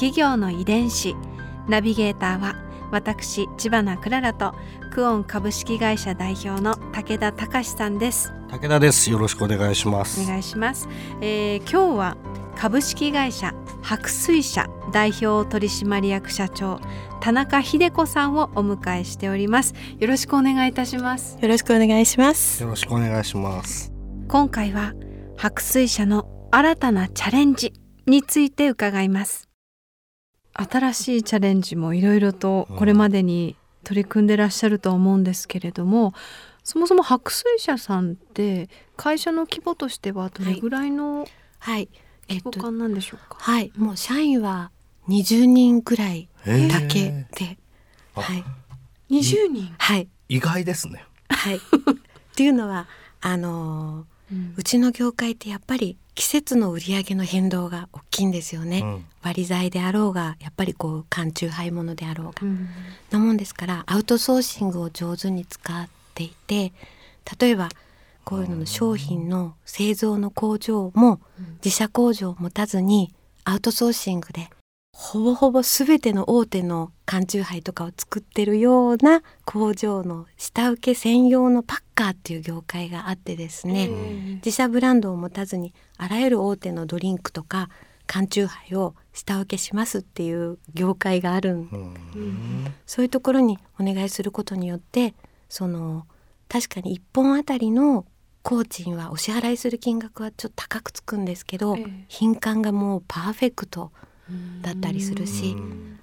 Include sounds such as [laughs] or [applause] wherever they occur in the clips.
企業の遺伝子。ナビゲーターは私千葉なクララとクオン株式会社代表の武田隆さんです。武田です。よろしくお願いします。お願いします、えー、今日は株式会社白水社代表取締役社長田中秀子さんをお迎えしております。よろしくお願いいたします。よろしくお願いします。よろしくお願いします。今回は白水社の新たなチャレンジについて伺います新しいチャレンジもいろいろとこれまでに取り組んでらっしゃると思うんですけれども、うん、そもそも白水社さんって会社の規模としてはどれぐらいの規模感なんでしょうか、はい、はい、もう社員は20人ぐらいだけで、はい、20人？はい。意外ですね。はい、っていうのはあのーうん、うちの業界ってやっぱり季節の売り上げの変動が大きいんですよね、うん、割り剤であろうがやっぱりこう缶中杯物であろうが、うん、なもんですからアウトソーシングを上手に使っていて例えばこういうのの商品の製造の工場も自社工場を持たずにアウトソーシングでほぼほぼ全ての大手の缶チューハイとかを作ってるような工場の下請け専用のパッカーっていう業界があってですね自社ブランドを持たずにあらゆる大手のドリンクとか缶チューハイを下請けしますっていう業界があるんそういうところにお願いすることによってその確かに1本あたりの工賃はお支払いする金額はちょっと高くつくんですけど、品管がもうパーフェクトだったりするし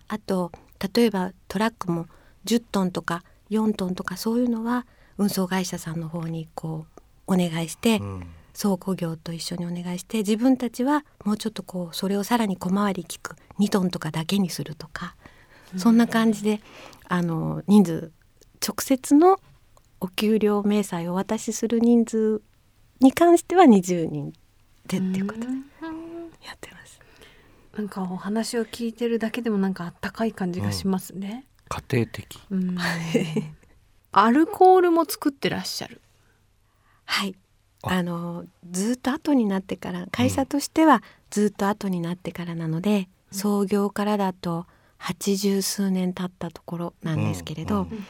あと例えばトラックも10トンとか4トンとかそういうのは運送会社さんの方にこうお願いして、倉庫業と一緒にお願いして自分たちはもうちょっとこうそれをさらに小回り利く2トンとかだけにするとか、そんな感じであの人数直接のお給料明細をお渡しする人数に関しては20人でっていうこと。です。なんかお話を聞いてるだけでもなんかあったかい感じがしますね。うん、家庭的。[laughs] アルコールも作ってらっしゃる。はい。あのずっと後になってから会社としてはずっと後になってからなので、うん、創業からだと八十数年経ったところなんですけれど、うんうん、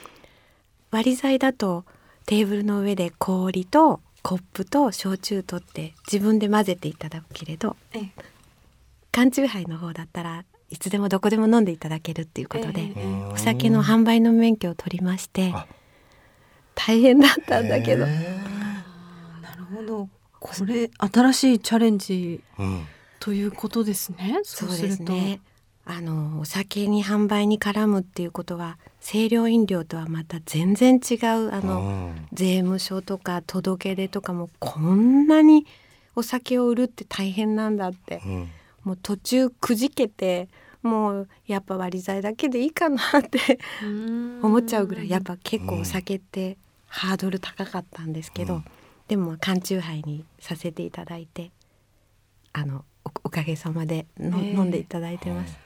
割り剤だとテーブルの上で氷とコップと焼酎取って自分で混ぜていただくけれど、ええ、缶チューハイの方だったらいつでもどこでも飲んでいただけるっていうことで、えー、お酒の販売の免許を取りまして大変だったんだけど、え。ー、なるほど。これ新しいチャレンジ、うん、ということですね。そうですね。あのお酒に販売に絡むっていうことは清涼飲料とはまた全然違うあの、うん、税務署とか届け出とかもこんなにお酒を売るって大変なんだって、うんもう途中くじけてもうやっぱ割り剤だけでいいかなって思っちゃうぐらいやっぱ結構お酒ってハードル高かったんですけど、うん、でも缶チューハイにさせていただいてあのおかげさまでの、飲んでいただいてます。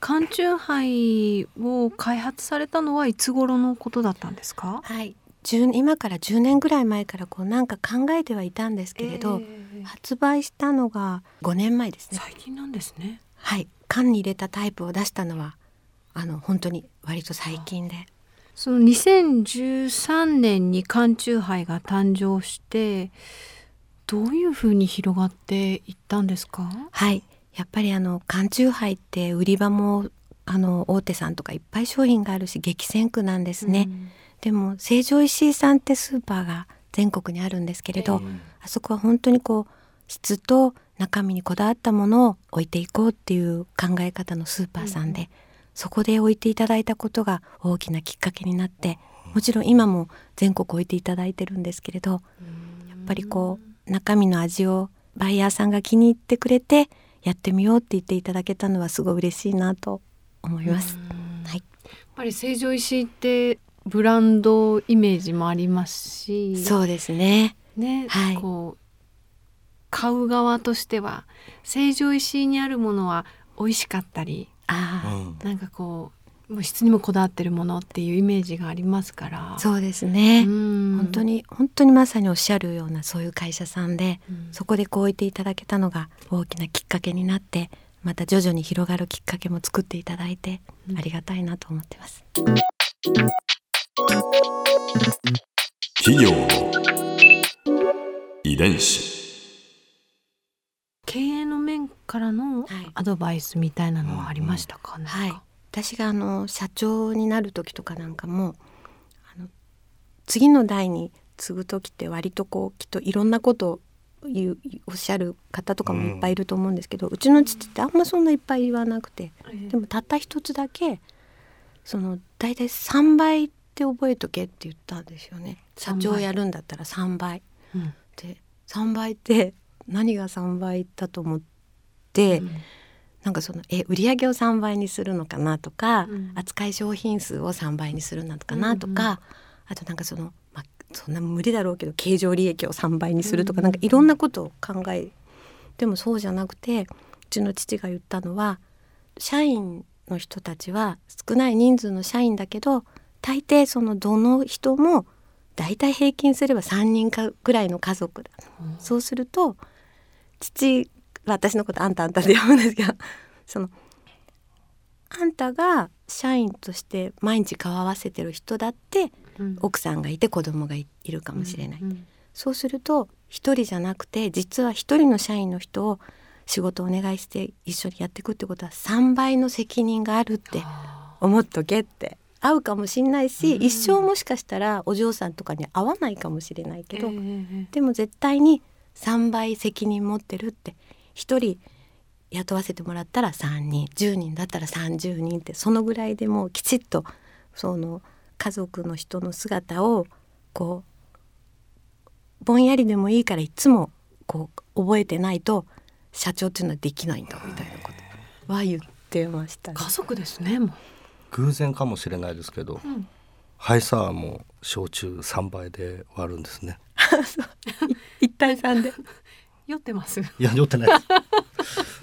缶チューハイを開発されたのはいつ頃のことだったんですか？はい今から10年ぐらい前からこうなんか考えてはいたんですけれど、えー、発売したのが5年前ですね。最近なんですね。はい。缶に入れたタイプを出したのはあの本当に割と最近で。その2013年に缶チューハイが誕生してどういうふうに広がっていったんですか？はい。やっぱりあの缶チューハイって売り場もあの大手さんとかいっぱい商品があるし激戦区なんですね、うんでも成城石井さんってスーパーが全国にあるんですけれど、えー、あそこは本当にこう質と中身にこだわったものを置いていこうっていう考え方のスーパーさんで、うん、そこで置いていただいたことが大きなきっかけになってもちろん今も全国置いていただいてるんですけれど、やっぱりこう中身の味をバイヤーさんが気に入ってくれてやってみようって言っていただけたのはすごい嬉しいなと思います。はい。やっぱり成城石井ってブランドイメージもありますし、そうですね。ね、はい、こう買う側としては成城石井にあるものは美味しかったり、あなんかこうもう質にもこだわってるものっていうイメージがありますから。そうですね。本当に本当にまさにおっしゃるようなそういう会社さんで、うん、そこでこう言っていただけたのが大きなきっかけになってまた徐々に広がるきっかけも作っていただいて、ありがたいなと思ってます。企業遺伝子。経営の面からのアドバイスみたいなのはありましたか、ね、はい、私があの社長になる時とかなんかもあの次の代に継ぐ時って割とこうきっといろんなことを言うおっしゃる方とかもいっぱいいると思うんですけど、うん、うちの父ってあんまそんないっぱい言わなくて、でもたった一つだけその大体3倍って覚えとけって言ったんですよね。社長やるんだったら3倍。うん、で3倍って何が3倍だと思って、うん、なんかそのえ売り上げを3倍にするのかなとか、うん、扱い商品数を3倍にするのかなとか、うんうん、あとなんかその、まあ、そんな無理だろうけど経常利益を3倍にするとか、うん、なんかいろんなことを考えでもそうじゃなくてうちの父が言ったのは社員の人たちは少ない人数の社員だけど大抵そのどの人も大体平均すれば3人かぐらいの家族だ、うん、そうすると父は私のことあんたあんたで呼ぶんですけど [laughs] そのあんたが社員として毎日顔合わせてる人だって、うん、奥さんがいて子供がいるかもしれない、うんうん、そうすると一人じゃなくて実は一人の社員の人を仕事をお願いして一緒にやっていくってことは3倍の責任があるって思っとけって会うかもしんないし、うん、一生もしかしたらお嬢さんとかに会わないかもしれないけど、えー、でも絶対に3倍責任持ってるって1人雇わせてもらったら3人10人だったら30人ってそのぐらいでもうきちっとその家族の人の姿をこうぼんやりでもいいからいつもこう覚えてないと社長っていうのはできないんだみたいなことは言ってました、ね、家族ですねもう偶然かもしれないですけど、うん、ハイサワーも焼酎3倍で割るんですね。[laughs] 一対三で。酔ってます。いや酔ってない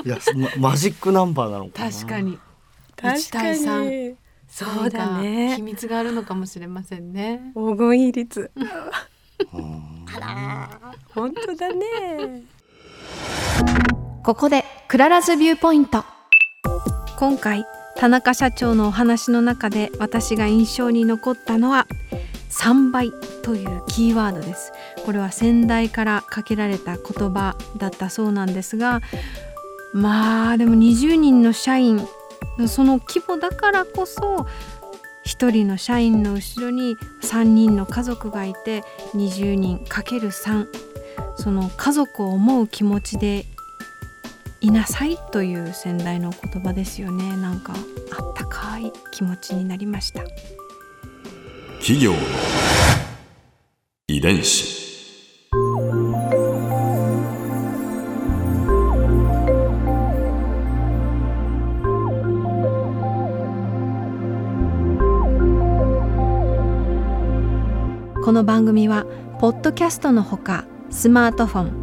いや、ま、マジックナンバーなのか確かに。確かに。そうだね。秘密があるのかもしれませんね。黄金比率。あら本当だね。ここで Clara's Viewpoint。今回田中社長のお話の中で私が印象に残ったのは3倍というキーワードです。これは先代からかけられた言葉だったそうなんですがまあでも20人の社員その規模だからこそ1人の社員の後ろに3人の家族がいて20人 ×3 その家族を思う気持ちでいなさいという先代の言葉ですよね。なんかあったかい気持ちになりました。企業の遺伝子。この番組はポッドキャストのほかスマートフォン